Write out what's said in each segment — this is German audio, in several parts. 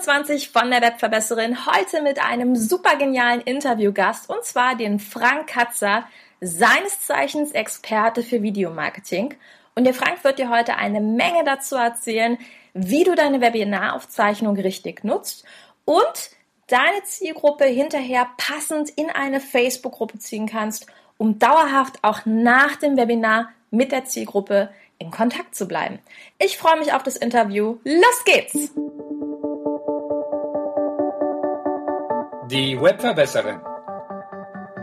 25 von der Webverbesserin. Heute mit einem super genialen Interviewgast und zwar den Frank Katzer, seines Zeichens Experte für Videomarketing. Und der Frank wird dir heute eine Menge dazu erzählen, wie du deine Webinaraufzeichnung richtig nutzt und deine Zielgruppe hinterher passend in eine Facebook-Gruppe ziehen kannst, um dauerhaft auch nach dem Webinar mit der Zielgruppe in Kontakt zu bleiben. Ich freue mich auf das Interview. Los geht's! Die Webverbesserin.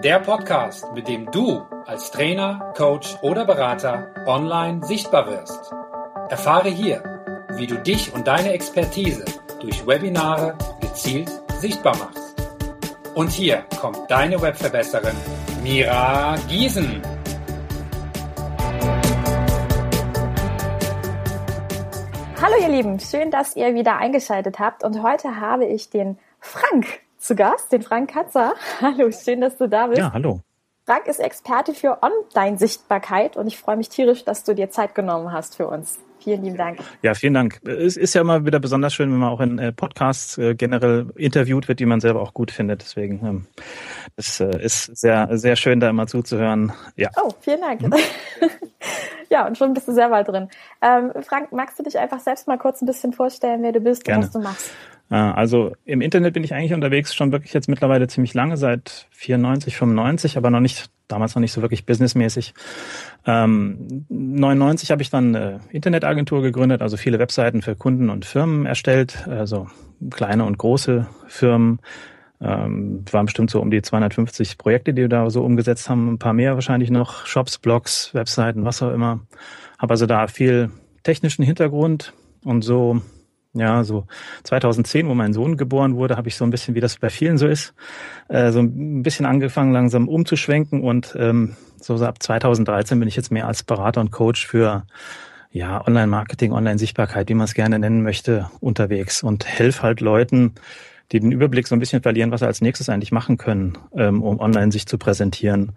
Der Podcast, mit dem du als Trainer, Coach oder Berater online sichtbar wirst. Erfahre hier, wie du dich und deine Expertise durch Webinare gezielt sichtbar machst. Und hier kommt deine Webverbesserin Mira Giesen. Hallo ihr Lieben, schön, dass ihr wieder eingeschaltet habt und heute habe ich den Frank zu Gast, den Frank Katzer. Hallo, schön, dass du da bist. Ja, hallo. Frank ist Experte für Online-Sichtbarkeit und ich freue mich tierisch, dass du dir Zeit genommen hast für uns. Vielen lieben Dank. Ja, vielen Dank. Es ist ja immer wieder besonders schön, wenn man auch in äh, Podcasts äh, generell interviewt wird, die man selber auch gut findet. Deswegen ähm, es äh, ist sehr, sehr schön, da immer zuzuhören. Ja. Oh, vielen Dank. Mhm. ja, und schon bist du sehr weit drin. Ähm, Frank, magst du dich einfach selbst mal kurz ein bisschen vorstellen, wer du bist Gerne. und was du machst? Also im Internet bin ich eigentlich unterwegs schon wirklich jetzt mittlerweile ziemlich lange, seit 94, 95, aber noch nicht, damals noch nicht so wirklich businessmäßig. Ähm, 99 habe ich dann eine Internetagentur gegründet, also viele Webseiten für Kunden und Firmen erstellt, also kleine und große Firmen. Ähm, waren bestimmt so um die 250 Projekte, die wir da so umgesetzt haben, ein paar mehr wahrscheinlich noch, Shops, Blogs, Webseiten, was auch immer. Habe also da viel technischen Hintergrund und so ja, so 2010, wo mein Sohn geboren wurde, habe ich so ein bisschen, wie das bei vielen so ist, äh, so ein bisschen angefangen, langsam umzuschwenken und ähm, so ab 2013 bin ich jetzt mehr als Berater und Coach für ja, Online-Marketing, Online-Sichtbarkeit, wie man es gerne nennen möchte, unterwegs und helfe halt Leuten, die den Überblick so ein bisschen verlieren, was sie als nächstes eigentlich machen können, ähm, um online sich zu präsentieren.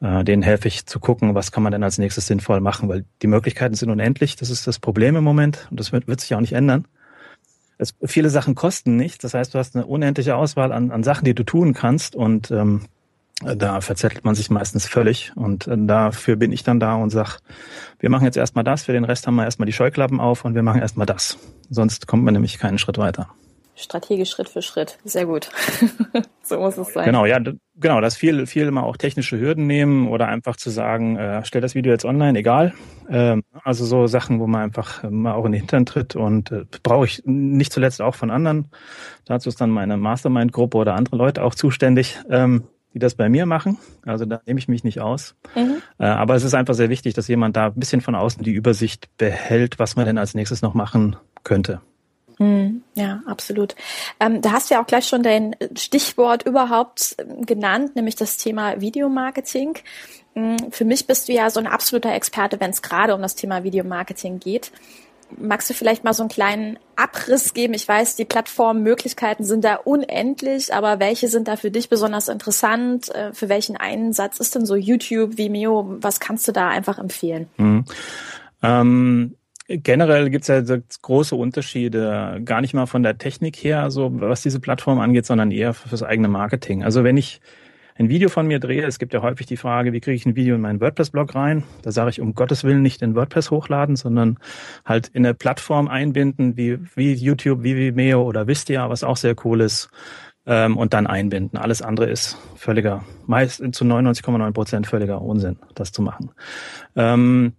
Äh, denen helfe ich zu gucken, was kann man denn als nächstes sinnvoll machen, weil die Möglichkeiten sind unendlich. Das ist das Problem im Moment und das wird, wird sich auch nicht ändern es, viele Sachen kosten nichts. Das heißt, du hast eine unendliche Auswahl an, an Sachen, die du tun kannst und ähm, da verzettelt man sich meistens völlig. Und äh, dafür bin ich dann da und sag, wir machen jetzt erstmal das, für den Rest haben wir erstmal die Scheuklappen auf und wir machen erstmal das. Sonst kommt man nämlich keinen Schritt weiter strategisch Schritt für Schritt. Sehr gut. so muss es sein. Genau, ja, genau, dass viel, viel mal auch technische Hürden nehmen oder einfach zu sagen, äh, stell das Video jetzt online, egal. Ähm, also so Sachen, wo man einfach äh, mal auch in den Hintern tritt und äh, brauche ich nicht zuletzt auch von anderen. Dazu ist dann meine Mastermind-Gruppe oder andere Leute auch zuständig. Ähm, die das bei mir machen. Also da nehme ich mich nicht aus. Mhm. Äh, aber es ist einfach sehr wichtig, dass jemand da ein bisschen von außen die Übersicht behält, was man denn als nächstes noch machen könnte. Hm, ja, absolut. Ähm, da hast du ja auch gleich schon dein Stichwort überhaupt ähm, genannt, nämlich das Thema Videomarketing. Hm, für mich bist du ja so ein absoluter Experte, wenn es gerade um das Thema Videomarketing geht. Magst du vielleicht mal so einen kleinen Abriss geben? Ich weiß, die Plattformmöglichkeiten sind da unendlich, aber welche sind da für dich besonders interessant? Äh, für welchen Einsatz ist denn so YouTube, Vimeo? Was kannst du da einfach empfehlen? Mhm. Ähm Generell gibt es ja große Unterschiede, gar nicht mal von der Technik her, so was diese Plattform angeht, sondern eher fürs eigene Marketing. Also wenn ich ein Video von mir drehe, es gibt ja häufig die Frage, wie kriege ich ein Video in meinen WordPress-Blog rein? Da sage ich um Gottes Willen nicht in WordPress hochladen, sondern halt in eine Plattform einbinden, wie, wie YouTube, wie Vimeo oder Vistia, was auch sehr cool ist, ähm, und dann einbinden. Alles andere ist völliger, meist zu 99,9 Prozent völliger Unsinn, das zu machen. Ähm,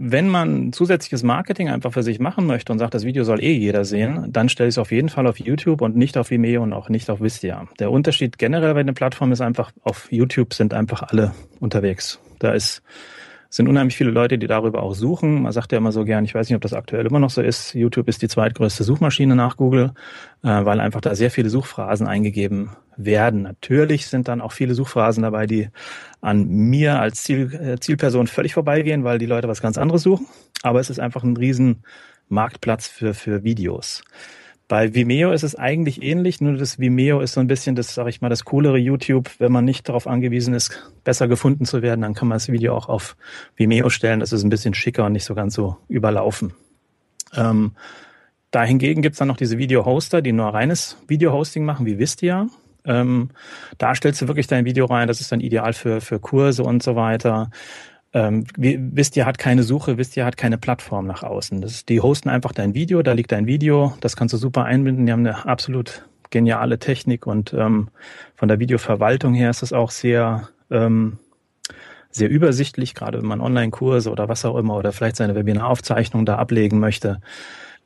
wenn man zusätzliches Marketing einfach für sich machen möchte und sagt, das Video soll eh jeder sehen, dann stelle ich es auf jeden Fall auf YouTube und nicht auf Vimeo und auch nicht auf Vistia. Der Unterschied generell bei den Plattformen ist einfach, auf YouTube sind einfach alle unterwegs. Da ist sind unheimlich viele Leute, die darüber auch suchen. Man sagt ja immer so gern, ich weiß nicht, ob das aktuell immer noch so ist, YouTube ist die zweitgrößte Suchmaschine nach Google, äh, weil einfach da sehr viele Suchphrasen eingegeben werden. Natürlich sind dann auch viele Suchphrasen dabei, die an mir als Ziel, äh, Zielperson völlig vorbeigehen, weil die Leute was ganz anderes suchen. Aber es ist einfach ein riesen Marktplatz für, für Videos. Bei Vimeo ist es eigentlich ähnlich, nur das Vimeo ist so ein bisschen das, sag ich mal, das coolere YouTube. Wenn man nicht darauf angewiesen ist, besser gefunden zu werden, dann kann man das Video auch auf Vimeo stellen. Das ist ein bisschen schicker und nicht so ganz so überlaufen. Ähm, dahingegen gibt's dann noch diese Video-Hoster, die nur reines Video-Hosting machen, wie Vistia. Ähm, da stellst du wirklich dein Video rein. Das ist dann ideal für, für Kurse und so weiter. Ähm, Vistia hat keine Suche, Vistia hat keine Plattform nach außen. Das die hosten einfach dein Video, da liegt dein Video, das kannst du super einbinden. Die haben eine absolut geniale Technik und ähm, von der Videoverwaltung her ist es auch sehr ähm, sehr übersichtlich, gerade wenn man Online-Kurse oder was auch immer oder vielleicht seine Webinaraufzeichnung da ablegen möchte.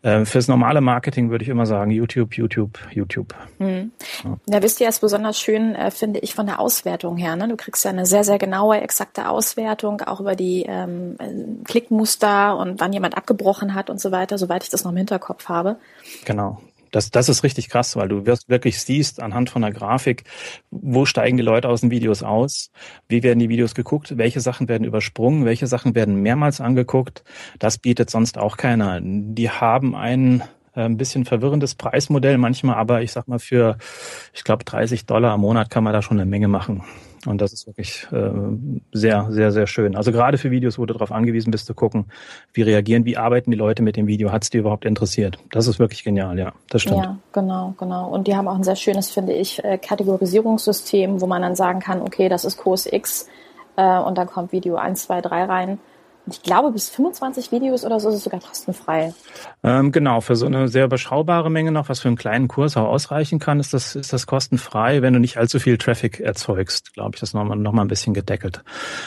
Äh, fürs normale Marketing würde ich immer sagen, YouTube, YouTube, YouTube. Hm. Ja. Da wisst ihr es besonders schön, äh, finde ich, von der Auswertung her. Ne? Du kriegst ja eine sehr, sehr genaue, exakte Auswertung, auch über die ähm, Klickmuster und wann jemand abgebrochen hat und so weiter, soweit ich das noch im Hinterkopf habe. Genau. Das, das ist richtig krass, weil du wirst wirklich siehst anhand von der Grafik, wo steigen die Leute aus den Videos aus, wie werden die Videos geguckt, welche Sachen werden übersprungen, welche Sachen werden mehrmals angeguckt. Das bietet sonst auch keiner. Die haben ein äh, ein bisschen verwirrendes Preismodell manchmal, aber ich sag mal für, ich glaube 30 Dollar im Monat kann man da schon eine Menge machen. Und das ist wirklich äh, sehr, sehr, sehr schön. Also gerade für Videos, wo du darauf angewiesen bist zu gucken, wie reagieren, wie arbeiten die Leute mit dem Video, hat es dir überhaupt interessiert? Das ist wirklich genial, ja, das stimmt. Ja, genau, genau. Und die haben auch ein sehr schönes, finde ich, äh, Kategorisierungssystem, wo man dann sagen kann, okay, das ist Kurs X äh, und dann kommt Video 1, 2, 3 rein ich glaube, bis 25 Videos oder so ist es sogar kostenfrei. Ähm, genau, für so eine sehr überschaubare Menge noch, was für einen kleinen Kurs auch ausreichen kann, ist das, ist das kostenfrei, wenn du nicht allzu viel Traffic erzeugst, glaube ich, das nochmal noch mal ein bisschen gedeckelt.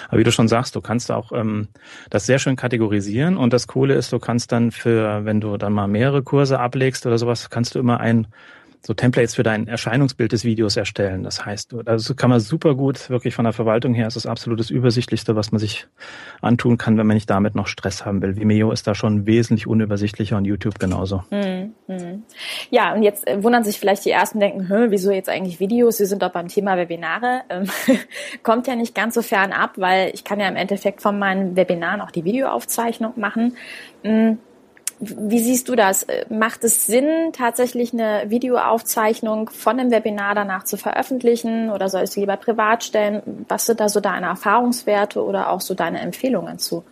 Aber wie du schon sagst, du kannst auch ähm, das sehr schön kategorisieren und das Coole ist, du kannst dann für, wenn du dann mal mehrere Kurse ablegst oder sowas, kannst du immer ein so Templates für dein Erscheinungsbild des Videos erstellen. Das heißt, also kann man super gut, wirklich von der Verwaltung her, ist das absolut das Übersichtlichste, was man sich antun kann, wenn man nicht damit noch Stress haben will. Vimeo ist da schon wesentlich unübersichtlicher und YouTube genauso. Hm, hm. Ja, und jetzt äh, wundern sich vielleicht die Ersten, denken, wieso jetzt eigentlich Videos? Sie sind doch beim Thema Webinare. Ähm, kommt ja nicht ganz so fern ab, weil ich kann ja im Endeffekt von meinen Webinaren auch die Videoaufzeichnung machen. Hm wie siehst du das? Macht es Sinn, tatsächlich eine Videoaufzeichnung von dem Webinar danach zu veröffentlichen oder soll ich sie lieber privat stellen? Was sind da so deine Erfahrungswerte oder auch so deine Empfehlungen zu?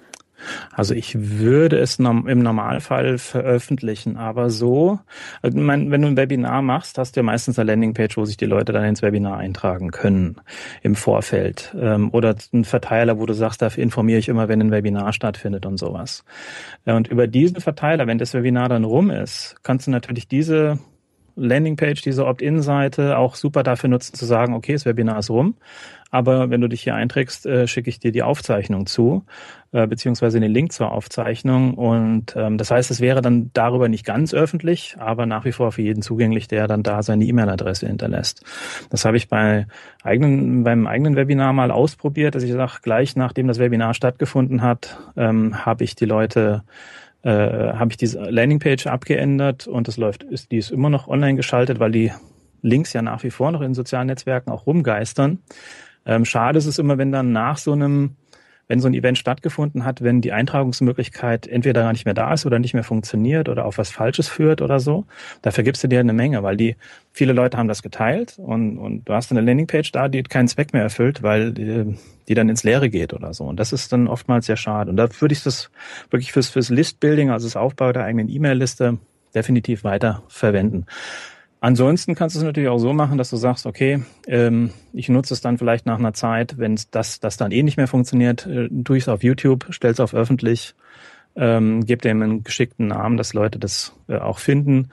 Also ich würde es im Normalfall veröffentlichen, aber so, also wenn du ein Webinar machst, hast du ja meistens eine Landingpage, wo sich die Leute dann ins Webinar eintragen können im Vorfeld. Ähm, oder ein Verteiler, wo du sagst, da informiere ich immer, wenn ein Webinar stattfindet und sowas. Und über diesen Verteiler, wenn das Webinar dann rum ist, kannst du natürlich diese Landingpage, diese Opt-in-Seite auch super dafür nutzen zu sagen, okay, das Webinar ist rum, aber wenn du dich hier einträgst, äh, schicke ich dir die Aufzeichnung zu, äh, beziehungsweise den Link zur Aufzeichnung. Und ähm, das heißt, es wäre dann darüber nicht ganz öffentlich, aber nach wie vor für jeden zugänglich, der dann da seine E-Mail-Adresse hinterlässt. Das habe ich bei eigenen, beim eigenen Webinar mal ausprobiert, dass ich sage, gleich nachdem das Webinar stattgefunden hat, ähm, habe ich die Leute äh, habe ich diese Landingpage abgeändert und das läuft, ist, die ist immer noch online geschaltet, weil die Links ja nach wie vor noch in sozialen Netzwerken auch rumgeistern. Ähm, schade ist es immer, wenn dann nach so einem, wenn so ein Event stattgefunden hat, wenn die Eintragungsmöglichkeit entweder gar nicht mehr da ist oder nicht mehr funktioniert oder auf was Falsches führt oder so. Dafür gibst du dir eine Menge, weil die, viele Leute haben das geteilt und, und du hast eine Landingpage da, die keinen Zweck mehr erfüllt, weil die, die dann ins Leere geht oder so. Und das ist dann oftmals sehr schade. Und da würde ich das wirklich fürs, fürs Listbuilding, also das Aufbau der eigenen E-Mail-Liste, definitiv weiter verwenden. Ansonsten kannst du es natürlich auch so machen, dass du sagst, okay, ähm, ich nutze es dann vielleicht nach einer Zeit, wenn das, das dann eh nicht mehr funktioniert, äh, tue ich es auf YouTube, stell es auf öffentlich, ähm, gebe dem einen geschickten Namen, dass Leute das äh, auch finden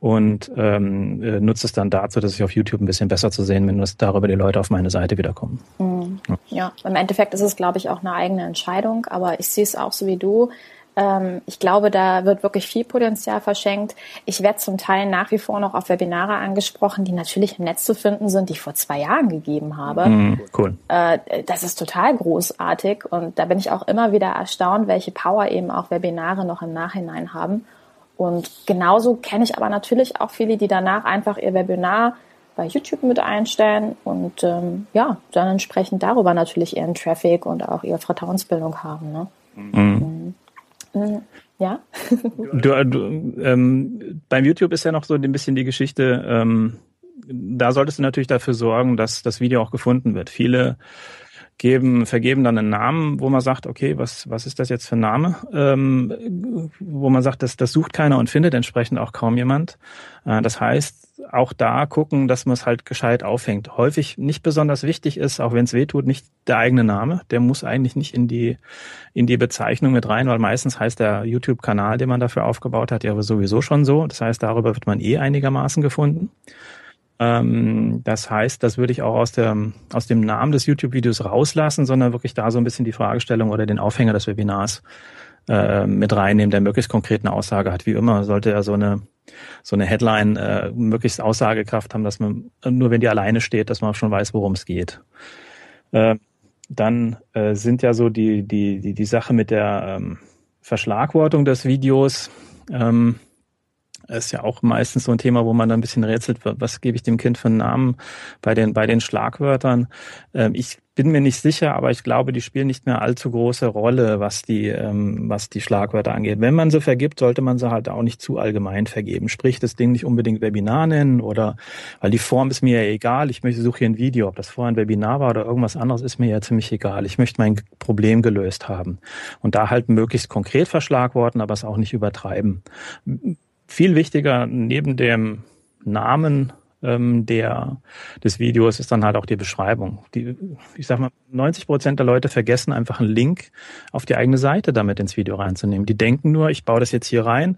und ähm, äh, nutze es dann dazu, dass ich auf YouTube ein bisschen besser zu sehen bin, dass darüber die Leute auf meine Seite wiederkommen. Mhm. Ja. ja, im Endeffekt ist es, glaube ich, auch eine eigene Entscheidung, aber ich sehe es auch so wie du. Ähm, ich glaube, da wird wirklich viel Potenzial verschenkt. Ich werde zum Teil nach wie vor noch auf Webinare angesprochen, die natürlich im Netz zu finden sind, die ich vor zwei Jahren gegeben habe. Mm, cool. Äh, das ist total großartig und da bin ich auch immer wieder erstaunt, welche Power eben auch Webinare noch im Nachhinein haben. Und genauso kenne ich aber natürlich auch viele, die danach einfach ihr Webinar bei YouTube mit einstellen und ähm, ja, dann entsprechend darüber natürlich ihren Traffic und auch ihre Vertrauensbildung haben. Ne? Mhm. mhm. Äh, ja. du, du, ähm, beim YouTube ist ja noch so ein bisschen die Geschichte, ähm, da solltest du natürlich dafür sorgen, dass das Video auch gefunden wird. Viele geben, vergeben dann einen Namen, wo man sagt, okay, was, was ist das jetzt für ein Name? Ähm, wo man sagt, das, das sucht keiner und findet entsprechend auch kaum jemand. Äh, das heißt, auch da gucken, dass man es halt gescheit aufhängt. Häufig nicht besonders wichtig ist, auch wenn es weh tut, nicht der eigene Name. Der muss eigentlich nicht in die, in die Bezeichnung mit rein, weil meistens heißt der YouTube-Kanal, den man dafür aufgebaut hat, ja sowieso schon so. Das heißt, darüber wird man eh einigermaßen gefunden. Ähm, das heißt, das würde ich auch aus, der, aus dem Namen des YouTube-Videos rauslassen, sondern wirklich da so ein bisschen die Fragestellung oder den Aufhänger des Webinars äh, mit reinnehmen, der möglichst konkret eine Aussage hat. Wie immer sollte er so eine so eine Headline äh, möglichst Aussagekraft haben, dass man nur wenn die alleine steht, dass man schon weiß, worum es geht. Äh, dann äh, sind ja so die die die die Sache mit der ähm, Verschlagwortung des Videos. Ähm, ist ja auch meistens so ein Thema, wo man dann ein bisschen rätselt, was gebe ich dem Kind für einen Namen bei den, bei den Schlagwörtern. Ähm, ich bin mir nicht sicher, aber ich glaube, die spielen nicht mehr allzu große Rolle, was die, ähm, was die Schlagwörter angeht. Wenn man sie vergibt, sollte man sie halt auch nicht zu allgemein vergeben. Sprich, das Ding nicht unbedingt Webinar nennen oder, weil die Form ist mir ja egal. Ich möchte, suche hier ein Video. Ob das vorher ein Webinar war oder irgendwas anderes, ist mir ja ziemlich egal. Ich möchte mein Problem gelöst haben. Und da halt möglichst konkret verschlagworten, aber es auch nicht übertreiben viel wichtiger neben dem Namen ähm, der, des Videos ist dann halt auch die Beschreibung. Die, ich sag mal, 90 Prozent der Leute vergessen einfach einen Link auf die eigene Seite damit ins Video reinzunehmen. Die denken nur, ich baue das jetzt hier rein,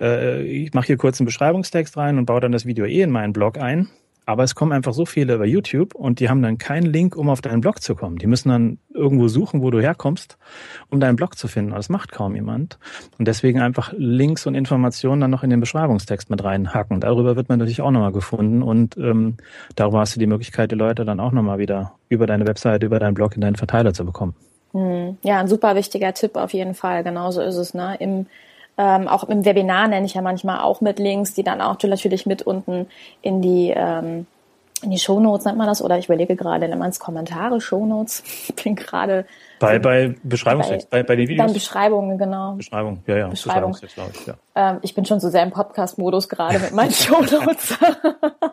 äh, ich mache hier kurz einen Beschreibungstext rein und baue dann das Video eh in meinen Blog ein. Aber es kommen einfach so viele über YouTube und die haben dann keinen Link, um auf deinen Blog zu kommen. Die müssen dann irgendwo suchen, wo du herkommst, um deinen Blog zu finden. das macht kaum jemand. Und deswegen einfach Links und Informationen dann noch in den Beschreibungstext mit reinhacken. Darüber wird man natürlich auch nochmal gefunden und ähm, darüber hast du die Möglichkeit, die Leute dann auch nochmal wieder über deine Webseite, über deinen Blog in deinen Verteiler zu bekommen. Hm. Ja, ein super wichtiger Tipp auf jeden Fall. Genauso ist es. Ne? Im ähm, auch im Webinar nenne ich ja manchmal auch mit Links, die dann auch natürlich mit unten in die ähm, in die Shownotes nennt man das oder ich überlege gerade, nennt man es Kommentare, Shownotes. Ich bin gerade bei, bei Beschreibungstext, bei, bei, bei den Videos. Bei Beschreibungen, genau. Beschreibung, ja, ja. Beschreibung. glaube ich, ja. Ähm, ich bin schon so sehr im Podcast-Modus gerade mit meinen Shownotes.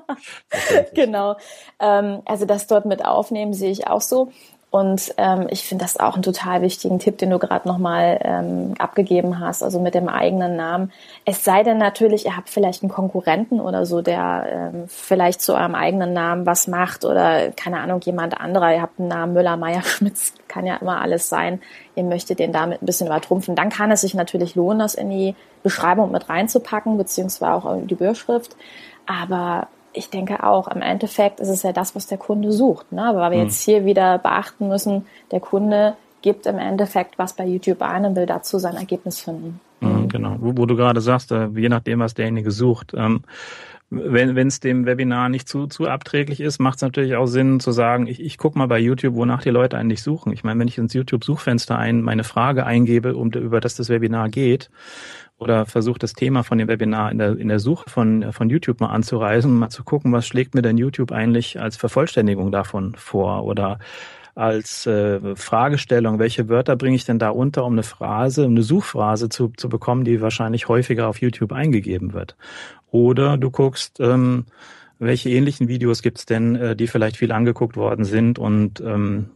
genau. Ähm, also das dort mit aufnehmen sehe ich auch so. Und ähm, ich finde das auch einen total wichtigen Tipp, den du gerade nochmal ähm, abgegeben hast, also mit dem eigenen Namen. Es sei denn natürlich, ihr habt vielleicht einen Konkurrenten oder so, der ähm, vielleicht zu eurem eigenen Namen was macht oder keine Ahnung, jemand anderer. Ihr habt einen Namen Müller, Meier, Schmitz, kann ja immer alles sein. Ihr möchtet den damit ein bisschen übertrumpfen. Dann kann es sich natürlich lohnen, das in die Beschreibung mit reinzupacken, beziehungsweise auch in die Überschrift. Aber ich denke auch, im Endeffekt ist es ja das, was der Kunde sucht. Ne? Aber weil wir mhm. jetzt hier wieder beachten müssen, der Kunde gibt im Endeffekt was bei YouTube ein und will dazu sein Ergebnis finden. Mhm, genau, wo, wo, du gerade sagst, äh, je nachdem, was derjenige sucht. Ähm, wenn es dem Webinar nicht zu, zu abträglich ist, macht es natürlich auch Sinn zu sagen, ich, ich gucke mal bei YouTube, wonach die Leute eigentlich suchen. Ich meine, wenn ich ins YouTube-Suchfenster ein, meine Frage eingebe, um, über das das Webinar geht, oder versuche das Thema von dem Webinar in der, in der Suche von, von YouTube mal anzureisen, mal zu gucken, was schlägt mir denn YouTube eigentlich als Vervollständigung davon vor oder als äh, Fragestellung, welche Wörter bringe ich denn da unter, um eine Phrase, um eine Suchphrase zu, zu bekommen, die wahrscheinlich häufiger auf YouTube eingegeben wird. Oder du guckst, ähm, welche ähnlichen Videos gibt's denn, äh, die vielleicht viel angeguckt worden sind und ähm,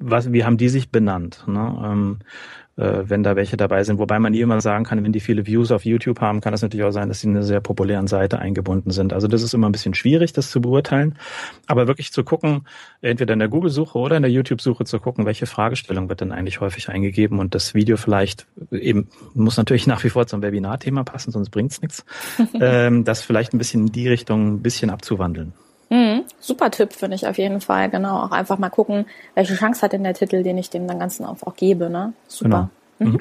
was, wie haben die sich benannt? Ne? Ähm, äh, wenn da welche dabei sind. Wobei man nie immer sagen kann, wenn die viele Views auf YouTube haben, kann das natürlich auch sein, dass sie in einer sehr populären Seite eingebunden sind. Also das ist immer ein bisschen schwierig, das zu beurteilen. Aber wirklich zu gucken, entweder in der Google-Suche oder in der YouTube-Suche zu gucken, welche Fragestellung wird denn eigentlich häufig eingegeben und das Video vielleicht eben muss natürlich nach wie vor zum Webinar-Thema passen, sonst bringt's nichts. ähm, das vielleicht ein bisschen in die Richtung ein bisschen abzuwandeln. Super Tipp, finde ich auf jeden Fall. Genau. Auch einfach mal gucken, welche Chance hat denn der Titel, den ich dem dann Ganzen auch, auch gebe. Ne? Super. Genau. Mhm. Mhm.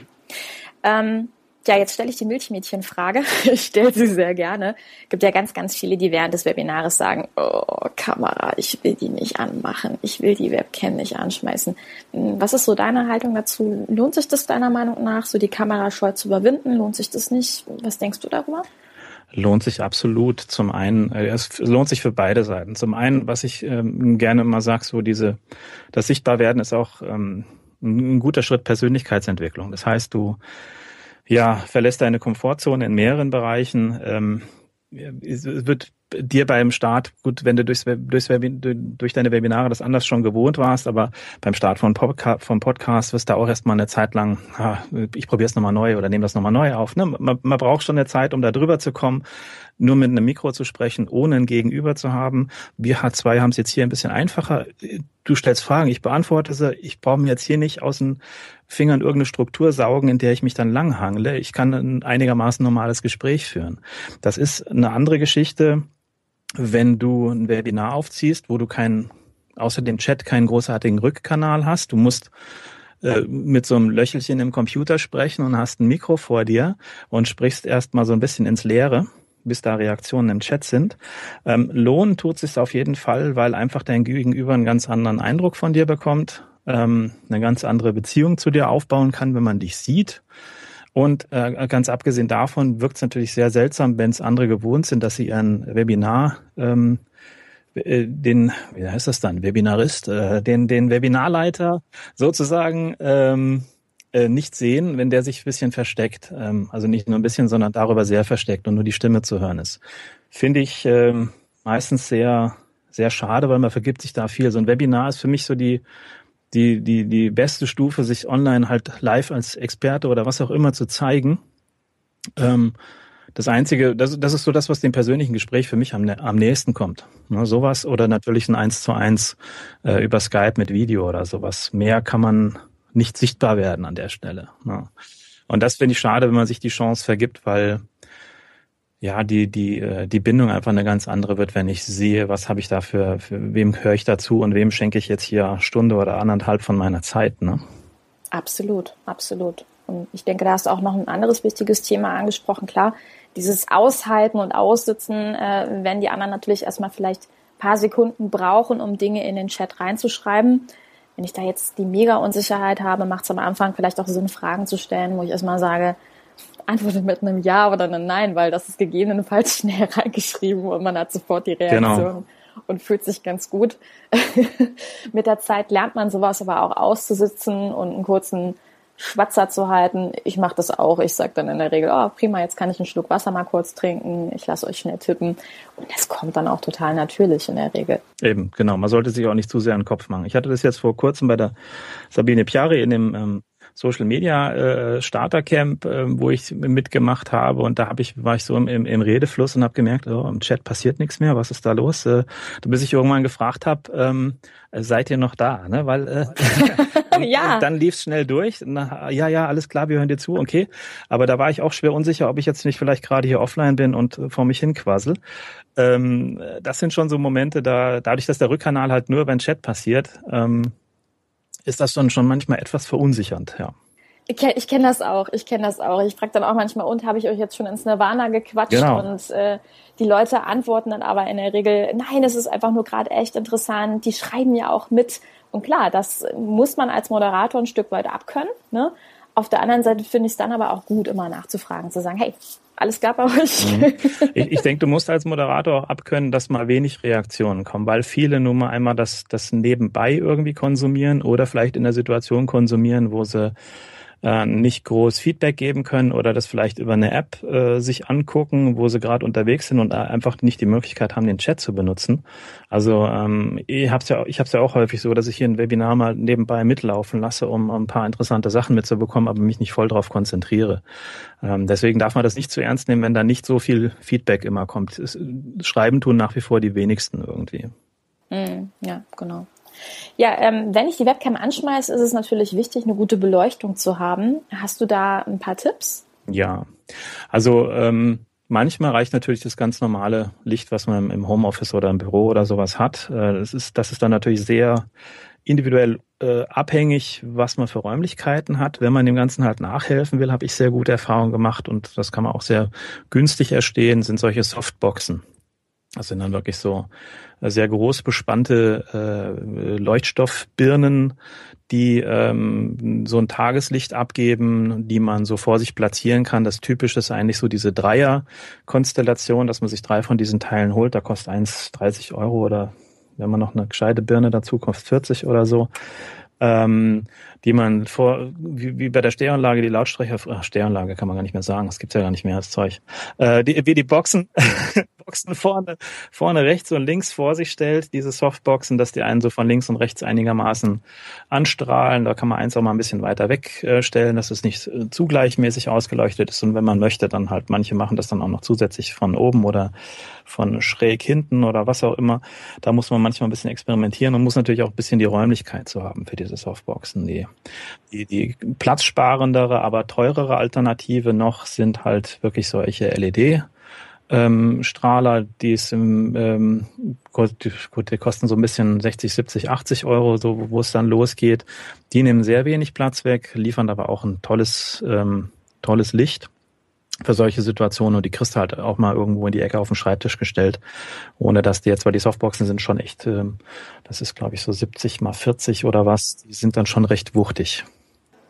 Ähm, ja, jetzt stelle ich die Milchmädchenfrage. Ich stelle sie sehr gerne. Gibt ja ganz, ganz viele, die während des Webinars sagen, oh, Kamera, ich will die nicht anmachen. Ich will die Webcam nicht anschmeißen. Hm, was ist so deine Haltung dazu? Lohnt sich das deiner Meinung nach, so die Kamerascheu zu überwinden? Lohnt sich das nicht? Was denkst du darüber? Lohnt sich absolut. Zum einen, äh, es lohnt sich für beide Seiten. Zum einen, was ich ähm, gerne immer sage, so diese, das Sichtbarwerden ist auch ähm, ein guter Schritt Persönlichkeitsentwicklung. Das heißt, du ja verlässt deine Komfortzone in mehreren Bereichen. Ähm, es wird dir beim Start, gut, wenn du durchs, durchs durch deine Webinare das anders schon gewohnt warst, aber beim Start von, Podca von Podcast wirst du auch erstmal eine Zeit lang, ah, ich probiere es nochmal neu oder nehme das nochmal neu auf. Ne? Man, man braucht schon eine Zeit, um da drüber zu kommen nur mit einem Mikro zu sprechen, ohne ein Gegenüber zu haben. Wir H2 haben es jetzt hier ein bisschen einfacher. Du stellst Fragen, ich beantworte sie. Ich brauche mir jetzt hier nicht aus den Fingern irgendeine Struktur saugen, in der ich mich dann langhangle. Ich kann ein einigermaßen normales Gespräch führen. Das ist eine andere Geschichte, wenn du ein Webinar aufziehst, wo du keinen, außer dem Chat keinen großartigen Rückkanal hast. Du musst äh, mit so einem Löchelchen im Computer sprechen und hast ein Mikro vor dir und sprichst erstmal so ein bisschen ins Leere bis da Reaktionen im Chat sind. Ähm, lohnen tut sich auf jeden Fall, weil einfach dein Gegenüber einen ganz anderen Eindruck von dir bekommt, ähm, eine ganz andere Beziehung zu dir aufbauen kann, wenn man dich sieht. Und äh, ganz abgesehen davon wirkt es natürlich sehr seltsam, wenn es andere gewohnt sind, dass sie ihren Webinar ähm, äh, den, wie heißt das dann, Webinarist, äh, den, den Webinarleiter sozusagen ähm, äh, nicht sehen, wenn der sich ein bisschen versteckt. Ähm, also nicht nur ein bisschen, sondern darüber sehr versteckt und nur die Stimme zu hören ist. Finde ich ähm, meistens sehr, sehr schade, weil man vergibt sich da viel. So ein Webinar ist für mich so die, die, die, die beste Stufe, sich online halt live als Experte oder was auch immer zu zeigen. Ähm, das Einzige, das, das ist so das, was dem persönlichen Gespräch für mich am, am nächsten kommt. Ne, sowas oder natürlich ein Eins zu eins äh, über Skype mit Video oder sowas. Mehr kann man nicht sichtbar werden an der Stelle. Ja. Und das finde ich schade, wenn man sich die Chance vergibt, weil ja, die, die, äh, die Bindung einfach eine ganz andere wird, wenn ich sehe, was habe ich da für, wem höre ich dazu und wem schenke ich jetzt hier Stunde oder anderthalb von meiner Zeit. Ne? Absolut, absolut. Und ich denke, da hast du auch noch ein anderes wichtiges Thema angesprochen. Klar, dieses Aushalten und Aussitzen, äh, wenn die anderen natürlich erstmal vielleicht paar Sekunden brauchen, um Dinge in den Chat reinzuschreiben wenn ich da jetzt die mega Unsicherheit habe, macht es am Anfang vielleicht auch Sinn, Fragen zu stellen, wo ich erstmal sage, antworte mit einem Ja oder einem Nein, weil das ist gegebenenfalls schnell reingeschrieben und man hat sofort die genau. Reaktion genau. und fühlt sich ganz gut. mit der Zeit lernt man sowas aber auch auszusitzen und einen kurzen Schwatzer zu halten. Ich mache das auch. Ich sage dann in der Regel, oh prima, jetzt kann ich einen Schluck Wasser mal kurz trinken. Ich lasse euch schnell tippen. Und das kommt dann auch total natürlich in der Regel. Eben, genau. Man sollte sich auch nicht zu sehr in den Kopf machen. Ich hatte das jetzt vor kurzem bei der Sabine Piari in dem ähm, Social Media äh, Starter Camp, äh, wo ich mitgemacht habe und da habe ich war ich so im, im, im Redefluss und habe gemerkt, oh, im Chat passiert nichts mehr, was ist da los? Äh, bis ich irgendwann gefragt habe, ähm, seid ihr noch da? Ne? Weil äh, ja. und dann lief es schnell durch. Na, ja, ja, alles klar, wir hören dir zu, okay. Aber da war ich auch schwer unsicher, ob ich jetzt nicht vielleicht gerade hier offline bin und äh, vor mich hin quassel. Ähm, das sind schon so Momente, da dadurch, dass der Rückkanal halt nur über den Chat passiert, ähm, ist das dann schon manchmal etwas verunsichernd, ja. Ich, ich kenne das auch, ich kenne das auch. Ich frage dann auch manchmal, und habe ich euch jetzt schon ins Nirvana gequatscht? Genau. Und äh, die Leute antworten dann aber in der Regel, nein, es ist einfach nur gerade echt interessant. Die schreiben ja auch mit. Und klar, das muss man als Moderator ein Stück weit abkönnen. Ne? Auf der anderen Seite finde ich es dann aber auch gut, immer nachzufragen, zu sagen, hey, alles bei euch? Mhm. Ich, ich denke, du musst als Moderator auch abkönnen, dass mal wenig Reaktionen kommen, weil viele nun mal einmal das, das nebenbei irgendwie konsumieren oder vielleicht in der Situation konsumieren, wo sie äh, nicht groß Feedback geben können oder das vielleicht über eine App äh, sich angucken, wo sie gerade unterwegs sind und einfach nicht die Möglichkeit haben, den Chat zu benutzen. Also ähm, ich habe es ja, hab's ja auch häufig so, dass ich hier ein Webinar mal nebenbei mitlaufen lasse, um ein paar interessante Sachen mitzubekommen, aber mich nicht voll drauf konzentriere. Ähm, deswegen darf man das nicht zu ernst nehmen, wenn da nicht so viel Feedback immer kommt. Schreiben tun nach wie vor die wenigsten irgendwie. Mm, ja, genau. Ja, ähm, wenn ich die Webcam anschmeiße, ist es natürlich wichtig, eine gute Beleuchtung zu haben. Hast du da ein paar Tipps? Ja, also ähm, manchmal reicht natürlich das ganz normale Licht, was man im Homeoffice oder im Büro oder sowas hat. Äh, das ist, das ist dann natürlich sehr individuell äh, abhängig, was man für Räumlichkeiten hat. Wenn man dem Ganzen halt nachhelfen will, habe ich sehr gute Erfahrungen gemacht und das kann man auch sehr günstig erstehen, sind solche Softboxen. Das sind dann wirklich so äh, sehr groß bespannte äh, Leuchtstoffbirnen, die ähm, so ein Tageslicht abgeben, die man so vor sich platzieren kann. Das Typische ist eigentlich so diese Dreier-Konstellation, dass man sich drei von diesen Teilen holt. Da kostet eins 30 Euro oder wenn man noch eine gescheite Birne dazu kostet 40 oder so. ähm, die man vor, wie, wie bei der Stereoanlage, die Lautsprecher, ach, kann man gar nicht mehr sagen, das gibt's ja gar nicht mehr, das Zeug. Äh, die, wie die Boxen, Boxen vorne, vorne rechts und links vor sich stellt, diese Softboxen, dass die einen so von links und rechts einigermaßen anstrahlen. Da kann man eins auch mal ein bisschen weiter wegstellen, dass es nicht äh, zu gleichmäßig ausgeleuchtet ist. Und wenn man möchte, dann halt, manche machen das dann auch noch zusätzlich von oben oder von schräg hinten oder was auch immer. Da muss man manchmal ein bisschen experimentieren und muss natürlich auch ein bisschen die Räumlichkeit zu haben für diese Softboxen. Die, die, die platzsparendere, aber teurere Alternative noch sind halt wirklich solche LED ähm, Strahler, die ist im, ähm, gut, die kosten so ein bisschen 60, 70, 80 Euro, so wo es dann losgeht. Die nehmen sehr wenig Platz weg, liefern aber auch ein tolles, ähm, tolles Licht für solche Situationen und die kriegst du halt auch mal irgendwo in die Ecke auf den Schreibtisch gestellt, ohne dass die jetzt, weil die Softboxen sind schon echt, ähm, das ist glaube ich so 70 mal 40 oder was, die sind dann schon recht wuchtig.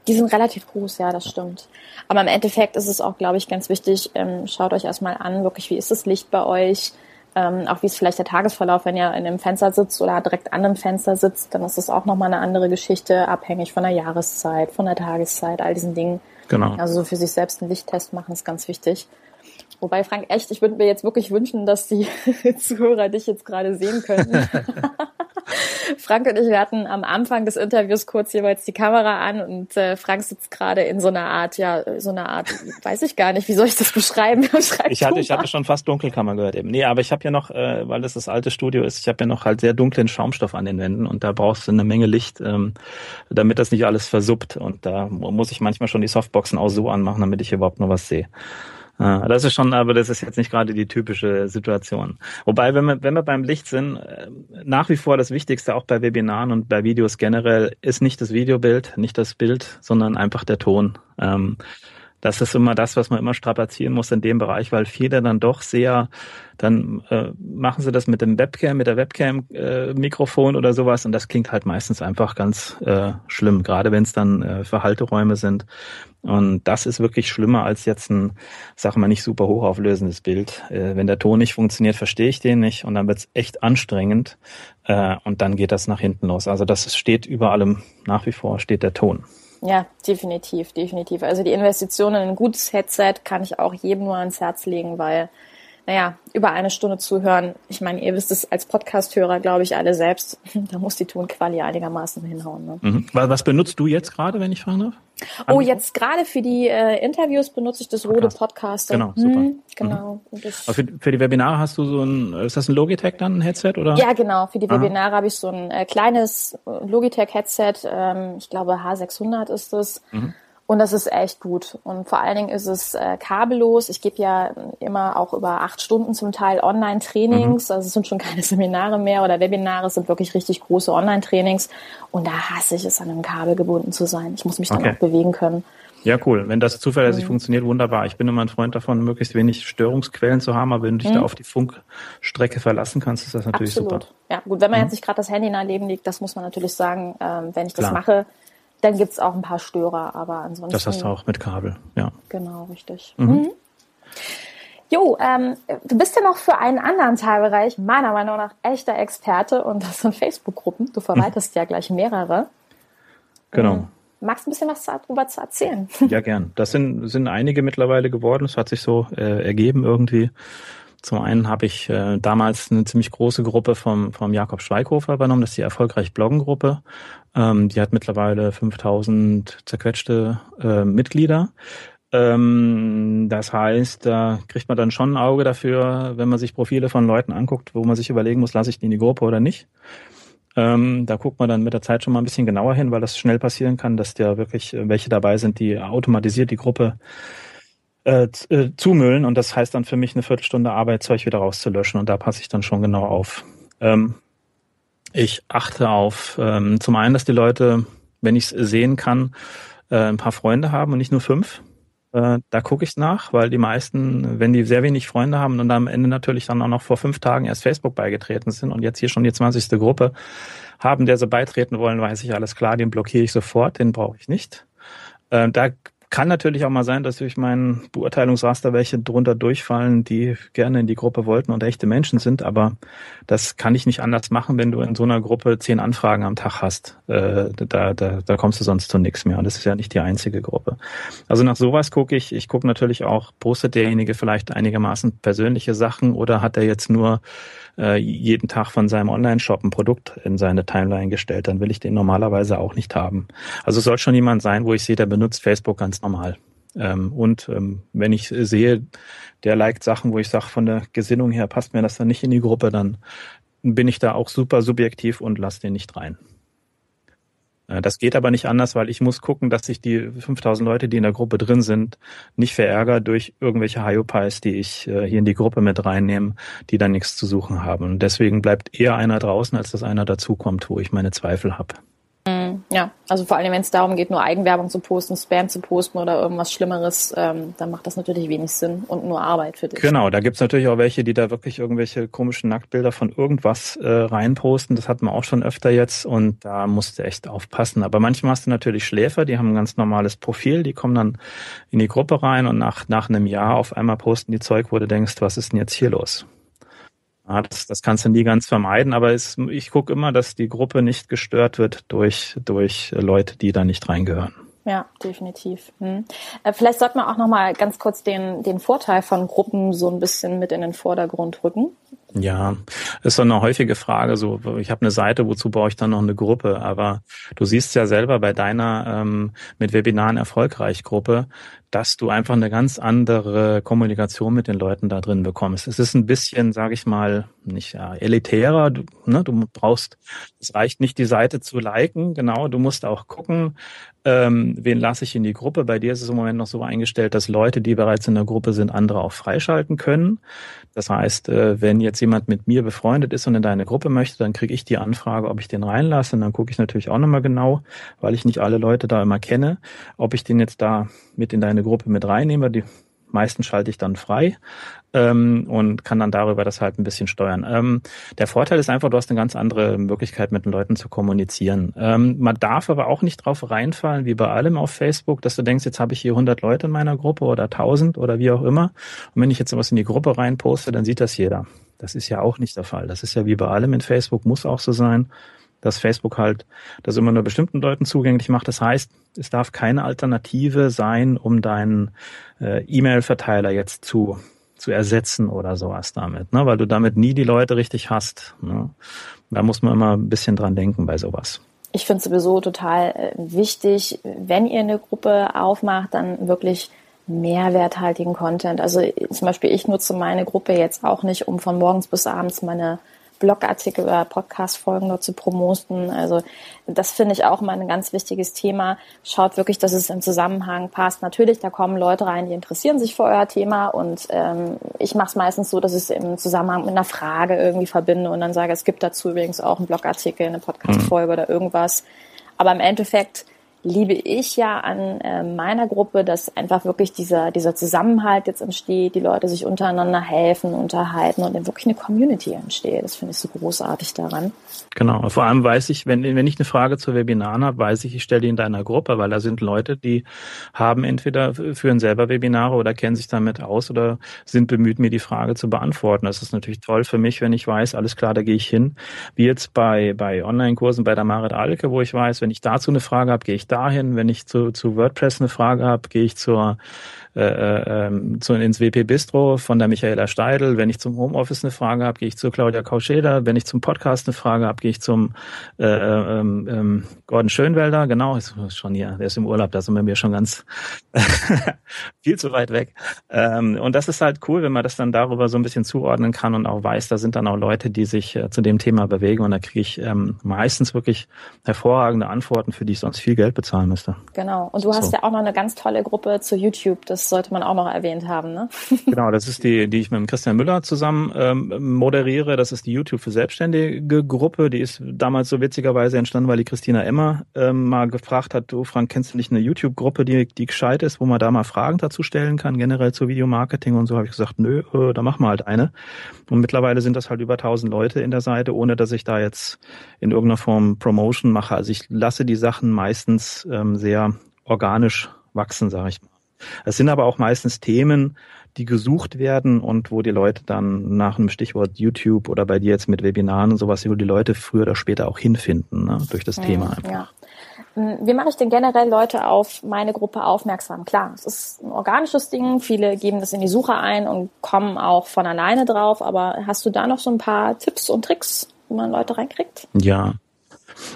Die sind relativ groß, ja, das stimmt. Aber im Endeffekt ist es auch, glaube ich, ganz wichtig, ähm, schaut euch erstmal an, wirklich, wie ist das Licht bei euch? Ähm, auch wie ist vielleicht der Tagesverlauf, wenn ihr in einem Fenster sitzt oder direkt an einem Fenster sitzt, dann ist das auch nochmal eine andere Geschichte, abhängig von der Jahreszeit, von der Tageszeit, all diesen Dingen. Genau. Also so für sich selbst einen Lichttest machen ist ganz wichtig. Wobei, Frank, echt, ich würde mir jetzt wirklich wünschen, dass die Zuhörer dich jetzt gerade sehen könnten. Frank und ich, wir hatten am Anfang des Interviews kurz jeweils die Kamera an und äh, Frank sitzt gerade in so einer Art, ja, so einer Art, weiß ich gar nicht, wie soll ich das beschreiben? ich hatte, ich hatte schon fast Dunkelkammer gehört eben. Nee, aber ich habe ja noch, äh, weil das das alte Studio ist, ich habe ja noch halt sehr dunklen Schaumstoff an den Wänden und da brauchst du eine Menge Licht, ähm, damit das nicht alles versuppt und da muss ich manchmal schon die Softboxen auch so anmachen, damit ich überhaupt noch was sehe. Ah, das ist schon, aber das ist jetzt nicht gerade die typische Situation. Wobei, wenn wir, wenn wir beim Licht sind, äh, nach wie vor das Wichtigste auch bei Webinaren und bei Videos generell ist nicht das Videobild, nicht das Bild, sondern einfach der Ton. Ähm, das ist immer das, was man immer strapazieren muss in dem Bereich, weil viele dann doch sehr, dann äh, machen sie das mit dem Webcam, mit der Webcam-Mikrofon äh, oder sowas und das klingt halt meistens einfach ganz äh, schlimm, gerade wenn es dann äh, Verhalteräume sind. Und das ist wirklich schlimmer als jetzt ein, sag mal, nicht super hochauflösendes Bild. Äh, wenn der Ton nicht funktioniert, verstehe ich den nicht und dann wird's echt anstrengend äh, und dann geht das nach hinten los. Also das steht über allem nach wie vor, steht der Ton. Ja, definitiv, definitiv. Also die Investition in ein gutes Headset kann ich auch jedem nur ans Herz legen, weil naja, über eine Stunde zuhören. Ich meine, ihr wisst es als Podcast-Hörer, glaube ich, alle selbst. Da muss die Tonquali einigermaßen hinhauen. Ne? Mhm. Was benutzt du jetzt gerade, wenn ich fragen darf? Oh, jetzt gerade für die äh, Interviews benutze ich das Podcast. Rode Podcaster. Genau, super. Hm, genau. Mhm. Für, für, die Webinare hast du so ein, ist das ein Logitech dann, ein Headset oder? Ja, genau. Für die Webinare habe ich so ein äh, kleines Logitech-Headset. Ähm, ich glaube H600 ist es. Mhm. Und das ist echt gut. Und vor allen Dingen ist es äh, kabellos. Ich gebe ja immer auch über acht Stunden zum Teil Online-Trainings. Mhm. Also es sind schon keine Seminare mehr oder Webinare, es sind wirklich richtig große Online-Trainings. Und da hasse ich es, an einem Kabel gebunden zu sein. Ich muss mich dann okay. auch bewegen können. Ja, cool. Wenn das zuverlässig mhm. funktioniert, wunderbar. Ich bin immer ein Freund davon, möglichst wenig Störungsquellen zu haben, aber wenn du dich mhm. da auf die Funkstrecke verlassen kannst, ist das natürlich Absolut. super. Ja, gut, wenn man mhm. jetzt nicht gerade das Handy neben liegt, das muss man natürlich sagen, ähm, wenn ich das Klar. mache, dann gibt es auch ein paar Störer, aber ansonsten. Das hast du auch mit Kabel, ja. Genau, richtig. Mhm. Mhm. Jo, ähm, du bist ja noch für einen anderen Teilbereich meiner Meinung nach echter Experte und das sind Facebook-Gruppen. Du verwaltest mhm. ja gleich mehrere. Genau. Ähm, magst du ein bisschen was darüber zu erzählen? Ja, gern. Das sind, sind einige mittlerweile geworden. Es hat sich so äh, ergeben irgendwie. Zum einen habe ich äh, damals eine ziemlich große Gruppe vom, vom Jakob Schweighofer übernommen, das ist die erfolgreich Bloggen-Gruppe. Ähm, die hat mittlerweile 5000 zerquetschte äh, Mitglieder. Ähm, das heißt, da kriegt man dann schon ein Auge dafür, wenn man sich Profile von Leuten anguckt, wo man sich überlegen muss, lasse ich die in die Gruppe oder nicht. Ähm, da guckt man dann mit der Zeit schon mal ein bisschen genauer hin, weil das schnell passieren kann, dass da wirklich äh, welche dabei sind, die automatisiert die Gruppe äh, äh, zumüllen und das heißt dann für mich eine Viertelstunde Arbeit, Zeug wieder rauszulöschen und da passe ich dann schon genau auf. Ähm, ich achte auf ähm, zum einen, dass die Leute, wenn ich es sehen kann, äh, ein paar Freunde haben und nicht nur fünf. Äh, da gucke ich nach, weil die meisten, wenn die sehr wenig Freunde haben und am Ende natürlich dann auch noch vor fünf Tagen erst Facebook beigetreten sind und jetzt hier schon die 20. Gruppe haben, der sie beitreten wollen, weiß ich alles klar, den blockiere ich sofort, den brauche ich nicht. Äh, da kann natürlich auch mal sein, dass durch meinen Beurteilungsraster welche drunter durchfallen, die gerne in die Gruppe wollten und echte Menschen sind, aber das kann ich nicht anders machen, wenn du in so einer Gruppe zehn Anfragen am Tag hast. Äh, da, da, da kommst du sonst zu nichts mehr. Und das ist ja nicht die einzige Gruppe. Also nach sowas gucke ich. Ich gucke natürlich auch, postet derjenige vielleicht einigermaßen persönliche Sachen oder hat er jetzt nur äh, jeden Tag von seinem Online-Shop ein Produkt in seine Timeline gestellt, dann will ich den normalerweise auch nicht haben. Also es soll schon jemand sein, wo ich sehe, der benutzt Facebook ganz normal. Ähm, und ähm, wenn ich sehe, der liked Sachen, wo ich sage, von der Gesinnung her passt mir das dann nicht in die Gruppe, dann bin ich da auch super subjektiv und lasse den nicht rein. Äh, das geht aber nicht anders, weil ich muss gucken, dass ich die 5000 Leute, die in der Gruppe drin sind, nicht verärgere durch irgendwelche Hyopies, die ich äh, hier in die Gruppe mit reinnehme, die dann nichts zu suchen haben. Und deswegen bleibt eher einer draußen, als dass einer dazukommt, wo ich meine Zweifel habe. Ja, also vor allem, wenn es darum geht, nur Eigenwerbung zu posten, Spam zu posten oder irgendwas Schlimmeres, ähm, dann macht das natürlich wenig Sinn und nur Arbeit für dich. Genau, da gibt's natürlich auch welche, die da wirklich irgendwelche komischen Nacktbilder von irgendwas äh, reinposten. Das hatten wir auch schon öfter jetzt und da musst du echt aufpassen. Aber manchmal hast du natürlich Schläfer, die haben ein ganz normales Profil, die kommen dann in die Gruppe rein und nach, nach einem Jahr auf einmal posten die Zeug, wo du denkst, was ist denn jetzt hier los? Ja, das, das kannst du nie ganz vermeiden, aber es, ich gucke immer, dass die Gruppe nicht gestört wird durch, durch Leute, die da nicht reingehören. Ja, definitiv. Hm. Äh, vielleicht sollte man auch noch mal ganz kurz den, den Vorteil von Gruppen so ein bisschen mit in den Vordergrund rücken. Ja, ist so eine häufige Frage. So, ich habe eine Seite, wozu brauche ich dann noch eine Gruppe? Aber du siehst ja selber bei deiner ähm, mit Webinaren erfolgreich Gruppe, dass du einfach eine ganz andere Kommunikation mit den Leuten da drin bekommst. Es ist ein bisschen, sage ich mal, nicht ja, elitärer. Du, ne, du brauchst, es reicht nicht, die Seite zu liken, genau. Du musst auch gucken, ähm, wen lasse ich in die Gruppe. Bei dir ist es im Moment noch so eingestellt, dass Leute, die bereits in der Gruppe sind, andere auch freischalten können. Das heißt, äh, wenn jetzt jemand mit mir befreundet ist und in deine Gruppe möchte, dann kriege ich die Anfrage, ob ich den reinlasse. Und dann gucke ich natürlich auch nochmal genau, weil ich nicht alle Leute da immer kenne, ob ich den jetzt da mit in deine Gruppe mit reinnehme. Die meisten schalte ich dann frei ähm, und kann dann darüber das halt ein bisschen steuern. Ähm, der Vorteil ist einfach, du hast eine ganz andere Möglichkeit, mit den Leuten zu kommunizieren. Ähm, man darf aber auch nicht drauf reinfallen, wie bei allem auf Facebook, dass du denkst, jetzt habe ich hier 100 Leute in meiner Gruppe oder 1000 oder wie auch immer. Und wenn ich jetzt sowas in die Gruppe reinposte, dann sieht das jeder. Das ist ja auch nicht der Fall. Das ist ja wie bei allem in Facebook, muss auch so sein dass Facebook halt das immer nur bestimmten Leuten zugänglich macht. Das heißt, es darf keine Alternative sein, um deinen äh, E-Mail-Verteiler jetzt zu zu ersetzen oder sowas damit, ne? weil du damit nie die Leute richtig hast. Ne? Da muss man immer ein bisschen dran denken bei sowas. Ich finde sowieso total äh, wichtig, wenn ihr eine Gruppe aufmacht, dann wirklich mehrwerthaltigen Content. Also zum Beispiel ich nutze meine Gruppe jetzt auch nicht, um von morgens bis abends meine Blogartikel oder Podcast-Folgen dort zu promoten. Also das finde ich auch mal ein ganz wichtiges Thema. Schaut wirklich, dass es im Zusammenhang passt. Natürlich, da kommen Leute rein, die interessieren sich für euer Thema und ähm, ich mache es meistens so, dass ich es im Zusammenhang mit einer Frage irgendwie verbinde und dann sage, es gibt dazu übrigens auch einen Blogartikel, eine Podcast-Folge mhm. oder irgendwas. Aber im Endeffekt liebe ich ja an äh, meiner Gruppe, dass einfach wirklich dieser, dieser Zusammenhalt jetzt entsteht, die Leute sich untereinander helfen, unterhalten und dann wirklich eine Community entsteht. Das finde ich so großartig daran. Genau. Vor allem weiß ich, wenn, wenn ich eine Frage zu Webinaren habe, weiß ich, ich stelle die in deiner Gruppe, weil da sind Leute, die haben entweder führen selber Webinare oder kennen sich damit aus oder sind bemüht, mir die Frage zu beantworten. Das ist natürlich toll für mich, wenn ich weiß, alles klar, da gehe ich hin. Wie jetzt bei, bei Online-Kursen bei der Marit Alke, wo ich weiß, wenn ich dazu eine Frage habe, gehe ich dahin. Wenn ich zu, zu WordPress eine Frage habe, gehe ich zur äh, äh, zu, ins WP Bistro von der Michaela Steidl. Wenn ich zum Homeoffice eine Frage habe, gehe ich zu Claudia Kauscheder. Wenn ich zum Podcast eine Frage habe, gehe ich zum äh, ähm, ähm, Gordon Schönwelder. Genau, ist schon hier, der ist im Urlaub, da sind wir mir schon ganz viel zu weit weg. Ähm, und das ist halt cool, wenn man das dann darüber so ein bisschen zuordnen kann und auch weiß, da sind dann auch Leute, die sich äh, zu dem Thema bewegen und da kriege ich ähm, meistens wirklich hervorragende Antworten, für die ich sonst viel Geld bezahlen müsste. Genau. Und du hast so. ja auch noch eine ganz tolle Gruppe zu YouTube. Das sollte man auch noch erwähnt haben, ne? genau, das ist die, die ich mit dem Christian Müller zusammen ähm, moderiere. Das ist die YouTube für Selbstständige Gruppe. Die ist damals so witzigerweise entstanden, weil die Christina Emmer ähm, mal gefragt hat, du Frank, kennst du nicht eine YouTube-Gruppe, die, die gescheit ist, wo man da mal Fragen dazu stellen kann, generell zu Videomarketing und so, habe ich gesagt, nö, äh, da machen wir halt eine. Und mittlerweile sind das halt über 1000 Leute in der Seite, ohne dass ich da jetzt in irgendeiner Form Promotion mache. Also ich lasse die Sachen meistens ähm, sehr organisch wachsen, sage ich mal. Es sind aber auch meistens Themen, die gesucht werden und wo die Leute dann nach einem Stichwort YouTube oder bei dir jetzt mit Webinaren und sowas, wo die Leute früher oder später auch hinfinden, ne, durch das mhm, Thema einfach. Ja. Hm, wie mache ich denn generell Leute auf meine Gruppe aufmerksam? Klar, es ist ein organisches Ding. Viele geben das in die Suche ein und kommen auch von alleine drauf. Aber hast du da noch so ein paar Tipps und Tricks, wie man Leute reinkriegt? Ja.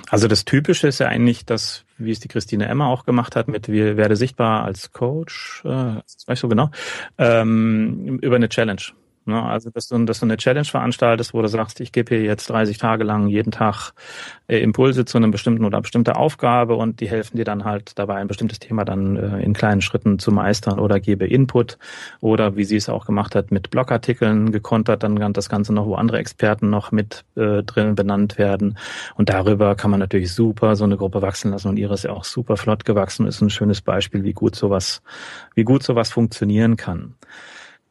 Also das Typische ist ja eigentlich, dass, wie es die Christine Emma auch gemacht hat, mit wir werde sichtbar als Coach, äh, das weiß ich so genau, ähm, über eine Challenge. Ne? Also, dass du, dass du eine Challenge veranstaltest, wo du sagst, ich gebe hier jetzt 30 Tage lang jeden Tag äh, Impulse zu einem bestimmten oder bestimmte Aufgabe und die helfen dir dann halt dabei, ein bestimmtes Thema dann äh, in kleinen Schritten zu meistern oder gebe Input oder wie sie es auch gemacht hat, mit Blogartikeln gekontert, dann das Ganze noch, wo andere Experten noch mit äh, drin benannt werden. Und darüber kann man natürlich super so eine Gruppe wachsen lassen und ihre ist ja auch super flott gewachsen, ist ein schönes Beispiel, wie gut sowas, wie gut sowas funktionieren kann.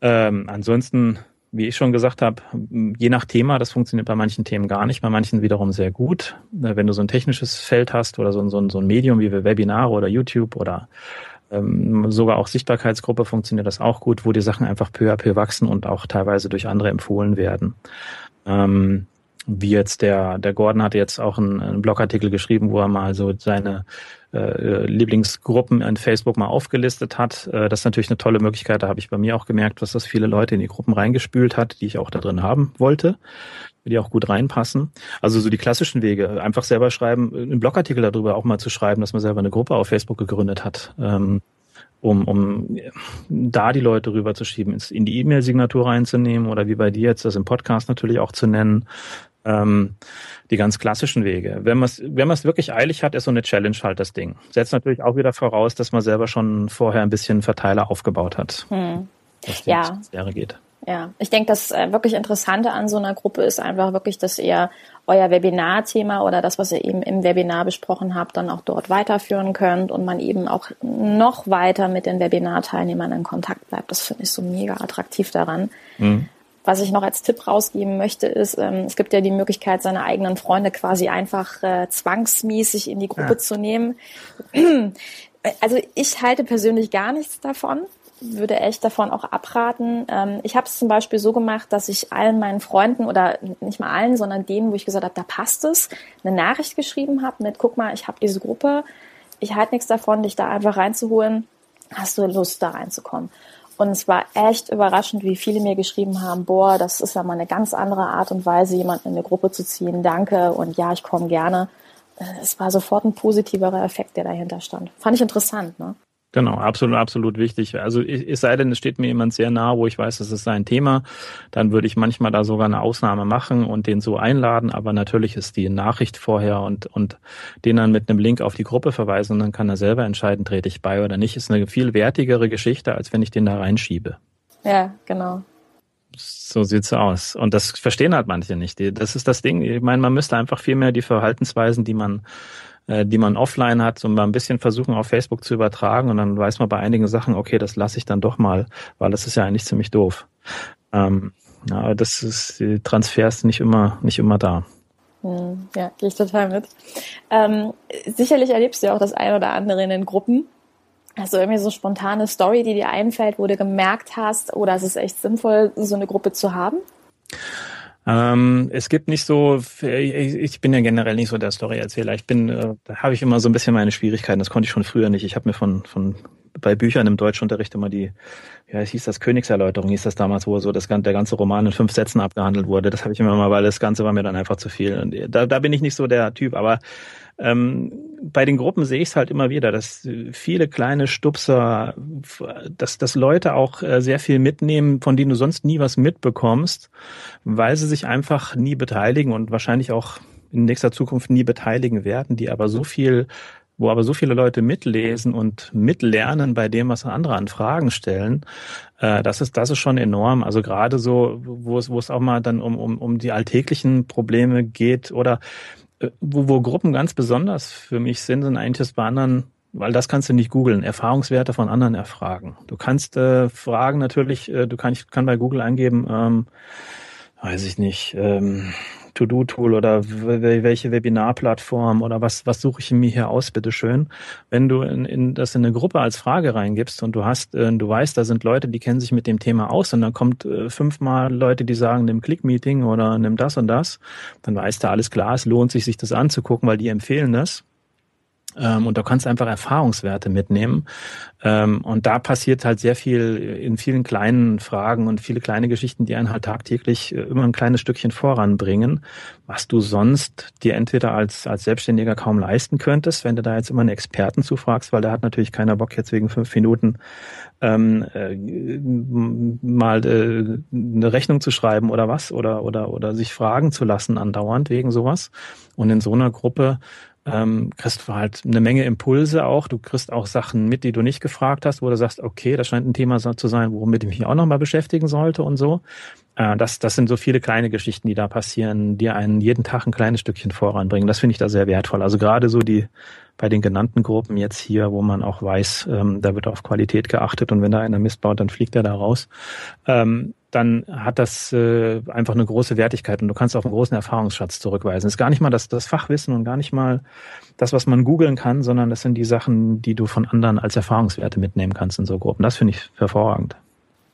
Ähm, ansonsten, wie ich schon gesagt habe, je nach Thema, das funktioniert bei manchen Themen gar nicht, bei manchen wiederum sehr gut. Wenn du so ein technisches Feld hast oder so, so, so ein Medium wie Webinare oder YouTube oder ähm, sogar auch Sichtbarkeitsgruppe funktioniert das auch gut, wo die Sachen einfach peu à peu wachsen und auch teilweise durch andere empfohlen werden. Ähm, wie jetzt der, der Gordon hatte jetzt auch einen, einen Blogartikel geschrieben, wo er mal so seine äh, Lieblingsgruppen in Facebook mal aufgelistet hat. Äh, das ist natürlich eine tolle Möglichkeit. Da habe ich bei mir auch gemerkt, dass das viele Leute in die Gruppen reingespült hat, die ich auch da drin haben wollte, die auch gut reinpassen. Also so die klassischen Wege. Einfach selber schreiben, einen Blogartikel darüber auch mal zu schreiben, dass man selber eine Gruppe auf Facebook gegründet hat. Ähm, um, um da die Leute rüberzuschieben, in die E-Mail-Signatur reinzunehmen oder wie bei dir jetzt das im Podcast natürlich auch zu nennen, ähm, die ganz klassischen Wege. Wenn man es wenn man's wirklich eilig hat, ist so eine Challenge halt das Ding. Setzt natürlich auch wieder voraus, dass man selber schon vorher ein bisschen Verteiler aufgebaut hat. Hm. Was die ja. Geht. Ja, ich denke, das äh, wirklich Interessante an so einer Gruppe ist einfach wirklich, dass ihr euer Webinarthema oder das, was ihr eben im Webinar besprochen habt, dann auch dort weiterführen könnt und man eben auch noch weiter mit den Webinarteilnehmern in Kontakt bleibt. Das finde ich so mega attraktiv daran. Mhm. Was ich noch als Tipp rausgeben möchte, ist, ähm, es gibt ja die Möglichkeit, seine eigenen Freunde quasi einfach äh, zwangsmäßig in die Gruppe ja. zu nehmen. Also ich halte persönlich gar nichts davon würde echt davon auch abraten. Ähm, ich habe es zum Beispiel so gemacht, dass ich allen meinen Freunden oder nicht mal allen, sondern denen, wo ich gesagt habe, da passt es, eine Nachricht geschrieben habe mit, guck mal, ich habe diese Gruppe, ich halte nichts davon, dich da einfach reinzuholen. Hast du Lust, da reinzukommen? Und es war echt überraschend, wie viele mir geschrieben haben, boah, das ist ja mal eine ganz andere Art und Weise, jemanden in eine Gruppe zu ziehen. Danke und ja, ich komme gerne. Äh, es war sofort ein positiverer Effekt, der dahinter stand. Fand ich interessant, ne? Genau, absolut, absolut wichtig. Also es sei denn, es steht mir jemand sehr nah, wo ich weiß, das ist sein Thema, dann würde ich manchmal da sogar eine Ausnahme machen und den so einladen. Aber natürlich ist die Nachricht vorher und, und den dann mit einem Link auf die Gruppe verweisen und dann kann er selber entscheiden, trete ich bei oder nicht. Ist eine viel wertigere Geschichte, als wenn ich den da reinschiebe. Ja, genau. So sieht's aus. Und das verstehen halt manche nicht. Das ist das Ding. Ich meine, man müsste einfach viel mehr die Verhaltensweisen, die man äh, die man offline hat, so mal ein bisschen versuchen auf Facebook zu übertragen und dann weiß man bei einigen Sachen, okay, das lasse ich dann doch mal, weil das ist ja eigentlich ziemlich doof. Ähm, ja, das ist, die Transfers nicht immer, nicht immer da. Hm, ja, gehe ich total mit. Ähm, sicherlich erlebst du ja auch das ein oder andere in den Gruppen. Hast du irgendwie so spontane Story, die dir einfällt, wo du gemerkt hast, oder oh, es ist echt sinnvoll, so eine Gruppe zu haben? Ähm, es gibt nicht so, ich bin ja generell nicht so der Story-Erzähler. Ich bin, äh, da habe ich immer so ein bisschen meine Schwierigkeiten. Das konnte ich schon früher nicht. Ich habe mir von, von bei Büchern im Deutschunterricht immer die, ja, es hieß das Königserläuterung, hieß das damals, wo so das, der ganze Roman in fünf Sätzen abgehandelt wurde. Das habe ich immer mal, weil das Ganze war mir dann einfach zu viel. Und da, da bin ich nicht so der Typ, aber ähm, bei den Gruppen sehe ich es halt immer wieder, dass viele kleine Stupser, dass, dass Leute auch äh, sehr viel mitnehmen, von denen du sonst nie was mitbekommst, weil sie sich einfach nie beteiligen und wahrscheinlich auch in nächster Zukunft nie beteiligen werden, die aber so viel wo aber so viele Leute mitlesen und mitlernen bei dem, was andere an Fragen stellen, äh, das ist das ist schon enorm. Also gerade so, wo es wo es auch mal dann um um um die alltäglichen Probleme geht oder äh, wo, wo Gruppen ganz besonders für mich sind, sind eigentlich das bei anderen, weil das kannst du nicht googeln, Erfahrungswerte von anderen erfragen. Du kannst äh, fragen natürlich, äh, du kannst kann bei Google eingeben, ähm, weiß ich nicht, ähm, To-Do-Tool oder welche Webinarplattform oder was, was suche ich mir hier aus, bitteschön. Wenn du in, in, das in eine Gruppe als Frage reingibst und du hast, äh, du weißt, da sind Leute, die kennen sich mit dem Thema aus und dann kommt äh, fünfmal Leute, die sagen, nimm Click-Meeting oder nimm das und das, dann weißt du, alles klar, es lohnt sich, sich das anzugucken, weil die empfehlen das. Ähm, und du kannst einfach Erfahrungswerte mitnehmen. Ähm, und da passiert halt sehr viel in vielen kleinen Fragen und viele kleine Geschichten, die einen halt tagtäglich äh, immer ein kleines Stückchen voranbringen, was du sonst dir entweder als, als Selbstständiger kaum leisten könntest, wenn du da jetzt immer einen Experten zufragst, weil der hat natürlich keiner Bock jetzt wegen fünf Minuten ähm, äh, mal äh, eine Rechnung zu schreiben oder was oder oder oder sich fragen zu lassen andauernd wegen sowas. Und in so einer Gruppe ähm, kriegst du halt eine Menge Impulse auch. Du kriegst auch Sachen mit, die du nicht gefragt hast, wo du sagst, okay, das scheint ein Thema zu sein, womit ich mich auch nochmal beschäftigen sollte und so. Äh, das, das sind so viele kleine Geschichten, die da passieren, die einen jeden Tag ein kleines Stückchen voranbringen. Das finde ich da sehr wertvoll. Also gerade so die bei den genannten Gruppen jetzt hier, wo man auch weiß, ähm, da wird auf Qualität geachtet und wenn da einer Mist baut, dann fliegt er da raus. Ähm, dann hat das äh, einfach eine große Wertigkeit und du kannst auf einen großen Erfahrungsschatz zurückweisen. Es ist gar nicht mal das, das Fachwissen und gar nicht mal das, was man googeln kann, sondern das sind die Sachen, die du von anderen als Erfahrungswerte mitnehmen kannst in so Gruppen. Das finde ich hervorragend.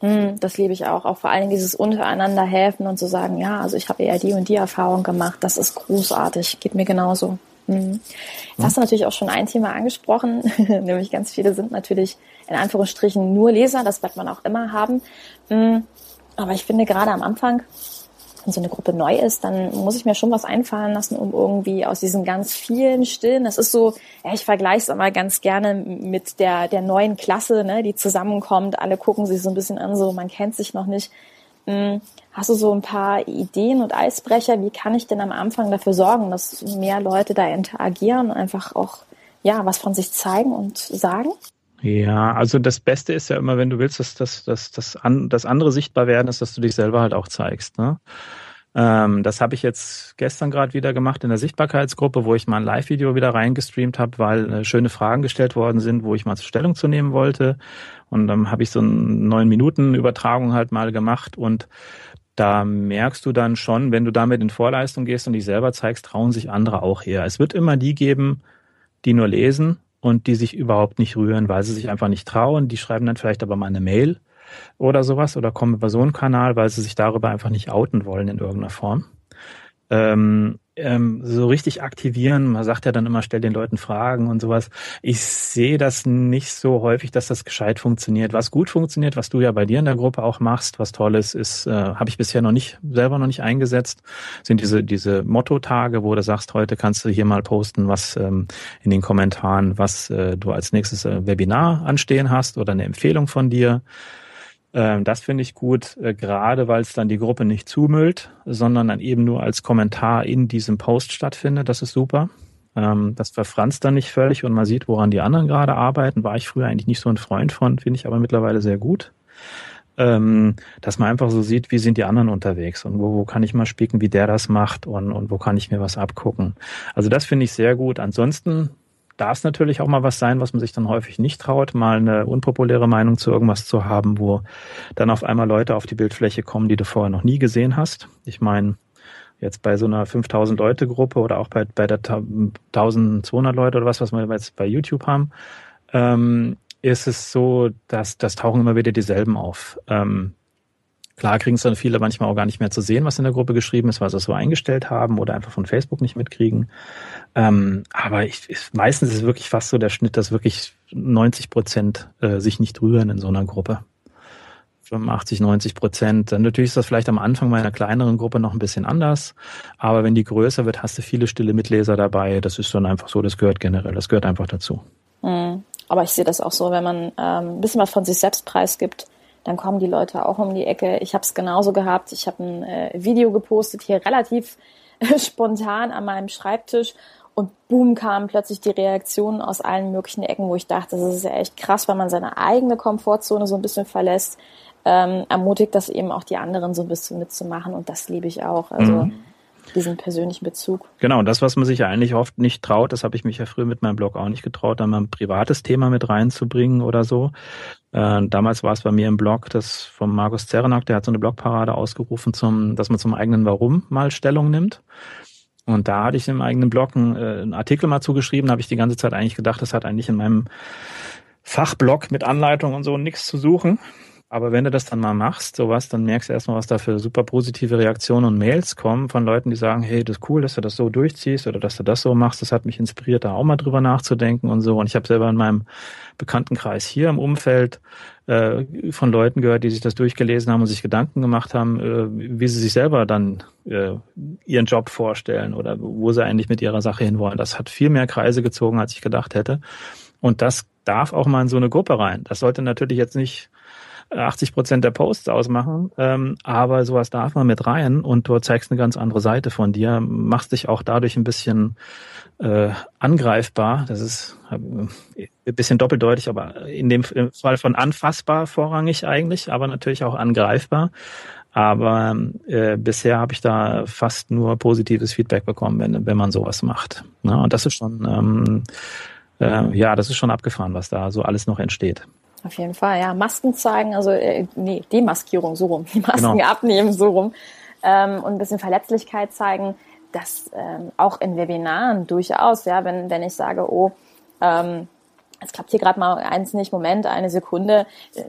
Hm, das liebe ich auch. Auch vor allen Dingen dieses untereinander helfen und zu sagen, ja, also ich habe eher die und die Erfahrung gemacht. Das ist großartig. Geht mir genauso. Hm. Jetzt hast du natürlich auch schon ein Thema angesprochen, nämlich ganz viele sind natürlich in Anführungsstrichen nur Leser. Das wird man auch immer haben. Aber ich finde gerade am Anfang, wenn so eine Gruppe neu ist, dann muss ich mir schon was einfallen lassen, um irgendwie aus diesen ganz vielen Stillen, das ist so, ja, ich vergleiche es immer ganz gerne mit der, der neuen Klasse, ne, die zusammenkommt, alle gucken sich so ein bisschen an, so man kennt sich noch nicht. Hm, hast du so ein paar Ideen und Eisbrecher? Wie kann ich denn am Anfang dafür sorgen, dass mehr Leute da interagieren und einfach auch ja was von sich zeigen und sagen? Ja, also das Beste ist ja immer, wenn du willst, dass, dass, dass, dass an, das andere sichtbar werden ist, dass du dich selber halt auch zeigst. Ne? Ähm, das habe ich jetzt gestern gerade wieder gemacht in der Sichtbarkeitsgruppe, wo ich mal ein Live-Video wieder reingestreamt habe, weil äh, schöne Fragen gestellt worden sind, wo ich mal zur Stellung zu nehmen wollte. Und dann habe ich so eine neun Minuten Übertragung halt mal gemacht und da merkst du dann schon, wenn du damit in Vorleistung gehst und dich selber zeigst, trauen sich andere auch her. Es wird immer die geben, die nur lesen und die sich überhaupt nicht rühren, weil sie sich einfach nicht trauen. Die schreiben dann vielleicht aber mal eine Mail oder sowas oder kommen über so einen Kanal, weil sie sich darüber einfach nicht outen wollen in irgendeiner Form. Ähm, ähm, so richtig aktivieren. Man sagt ja dann immer, stell den Leuten Fragen und sowas. Ich sehe das nicht so häufig, dass das gescheit funktioniert. Was gut funktioniert, was du ja bei dir in der Gruppe auch machst, was tolles ist, äh, habe ich bisher noch nicht selber noch nicht eingesetzt, sind diese diese Motto-Tage, wo du sagst, heute kannst du hier mal posten, was ähm, in den Kommentaren, was äh, du als nächstes äh, Webinar anstehen hast oder eine Empfehlung von dir. Ähm, das finde ich gut, äh, gerade weil es dann die Gruppe nicht zumüllt, sondern dann eben nur als Kommentar in diesem Post stattfindet. Das ist super. Ähm, das verfranst dann nicht völlig und man sieht, woran die anderen gerade arbeiten. War ich früher eigentlich nicht so ein Freund von, finde ich aber mittlerweile sehr gut. Ähm, dass man einfach so sieht, wie sind die anderen unterwegs und wo, wo kann ich mal spicken, wie der das macht und, und wo kann ich mir was abgucken. Also das finde ich sehr gut. Ansonsten darf es natürlich auch mal was sein, was man sich dann häufig nicht traut, mal eine unpopuläre Meinung zu irgendwas zu haben, wo dann auf einmal Leute auf die Bildfläche kommen, die du vorher noch nie gesehen hast. Ich meine, jetzt bei so einer 5000 Leute Gruppe oder auch bei, bei der 1200 Leute oder was, was wir jetzt bei YouTube haben, ähm, ist es so, dass das tauchen immer wieder dieselben auf. Ähm, Klar kriegen es dann viele manchmal auch gar nicht mehr zu sehen, was in der Gruppe geschrieben ist, weil sie es so eingestellt haben oder einfach von Facebook nicht mitkriegen. Ähm, aber ich, ich, meistens ist es wirklich fast so der Schnitt, dass wirklich 90 Prozent äh, sich nicht rühren in so einer Gruppe. 85, 90 Prozent. Dann natürlich ist das vielleicht am Anfang bei einer kleineren Gruppe noch ein bisschen anders. Aber wenn die größer wird, hast du viele stille Mitleser dabei. Das ist dann einfach so, das gehört generell, das gehört einfach dazu. Mhm. Aber ich sehe das auch so, wenn man ähm, ein bisschen was von sich selbst preisgibt, dann kommen die Leute auch um die Ecke. Ich habe es genauso gehabt. Ich habe ein äh, Video gepostet, hier relativ spontan an meinem Schreibtisch und boom kamen plötzlich die Reaktionen aus allen möglichen Ecken, wo ich dachte, das ist ja echt krass, weil man seine eigene Komfortzone so ein bisschen verlässt, ähm, ermutigt das eben auch die anderen so ein bisschen mitzumachen und das liebe ich auch. Also mhm. diesen persönlichen Bezug. Genau, das, was man sich ja eigentlich oft nicht traut, das habe ich mich ja früher mit meinem Blog auch nicht getraut, da mal ein privates Thema mit reinzubringen oder so. Äh, damals war es bei mir im Blog, das von Markus Zerenak, der hat so eine Blogparade ausgerufen, zum, dass man zum eigenen Warum mal Stellung nimmt. Und da hatte ich im eigenen Blog einen, äh, einen Artikel mal zugeschrieben, habe ich die ganze Zeit eigentlich gedacht, das hat eigentlich in meinem Fachblog mit Anleitung und so nichts zu suchen. Aber wenn du das dann mal machst, sowas, dann merkst du erstmal, was da für super positive Reaktionen und Mails kommen von Leuten, die sagen, hey, das ist cool, dass du das so durchziehst oder dass du das so machst. Das hat mich inspiriert, da auch mal drüber nachzudenken und so. Und ich habe selber in meinem Bekanntenkreis hier im Umfeld äh, von Leuten gehört, die sich das durchgelesen haben und sich Gedanken gemacht haben, äh, wie sie sich selber dann äh, ihren Job vorstellen oder wo sie eigentlich mit ihrer Sache hinwollen. Das hat viel mehr Kreise gezogen, als ich gedacht hätte. Und das darf auch mal in so eine Gruppe rein. Das sollte natürlich jetzt nicht 80 Prozent der Posts ausmachen, ähm, aber sowas darf man mit rein und du zeigst eine ganz andere Seite von dir, machst dich auch dadurch ein bisschen äh, angreifbar. Das ist äh, ein bisschen doppeldeutig, aber in dem Fall von anfassbar vorrangig eigentlich, aber natürlich auch angreifbar. Aber äh, bisher habe ich da fast nur positives Feedback bekommen, wenn, wenn man sowas macht. Ja, und das ist schon, ähm, äh, ja, das ist schon abgefahren, was da so alles noch entsteht. Auf jeden Fall, ja. Masken zeigen, also äh, nee, Demaskierung, so rum. Die Masken genau. abnehmen, so rum. Ähm, und ein bisschen Verletzlichkeit zeigen, das ähm, auch in Webinaren durchaus, ja, wenn, wenn ich sage, oh, ähm, es klappt hier gerade mal eins nicht, Moment, eine Sekunde,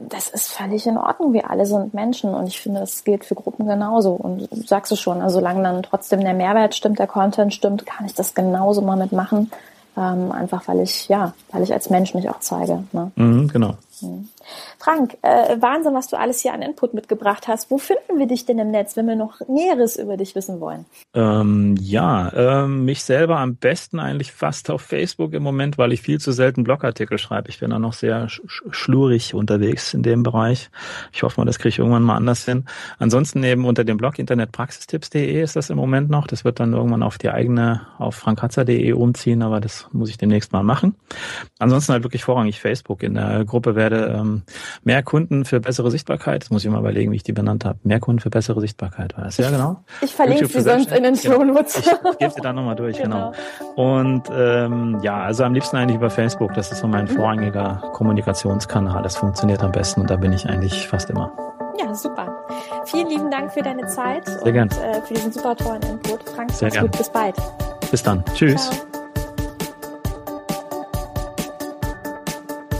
das ist völlig in Ordnung. Wir alle sind Menschen und ich finde, das gilt für Gruppen genauso. Und sagst du schon, also solange dann trotzdem der Mehrwert stimmt, der Content stimmt, kann ich das genauso mal mitmachen. Ähm, einfach weil ich, ja, weil ich als Mensch mich auch zeige. Ne? Mhm, genau. Mhm. Frank, äh, Wahnsinn, was du alles hier an Input mitgebracht hast. Wo finden wir dich denn im Netz, wenn wir noch Näheres über dich wissen wollen? Ähm, ja, ähm, mich selber am besten eigentlich fast auf Facebook im Moment, weil ich viel zu selten Blogartikel schreibe. Ich bin da noch sehr sch schlurig unterwegs in dem Bereich. Ich hoffe mal, das kriege ich irgendwann mal anders hin. Ansonsten eben unter dem Blog internetpraxistipps.de ist das im Moment noch. Das wird dann irgendwann auf die eigene, auf frankhatzer.de umziehen, aber das muss ich demnächst mal machen. Ansonsten halt wirklich vorrangig Facebook. In der Gruppe werde ähm, Mehr Kunden für bessere Sichtbarkeit. Das muss ich mal überlegen, wie ich die benannt habe. Mehr Kunden für bessere Sichtbarkeit war das. Ja, genau. Ich verlinke sie sonst in den Show Notes. Ich, ich gebe sie da nochmal durch, genau. genau. Und ähm, ja, also am liebsten eigentlich über Facebook. Das ist so mein mhm. vorrangiger Kommunikationskanal. Das funktioniert am besten und da bin ich eigentlich fast immer. Ja, super. Vielen lieben Dank für deine Zeit Sehr und gern. Äh, für diesen super tollen Input. Frank, Sehr gern. Gut. Bis bald. Bis dann. Tschüss. Ciao.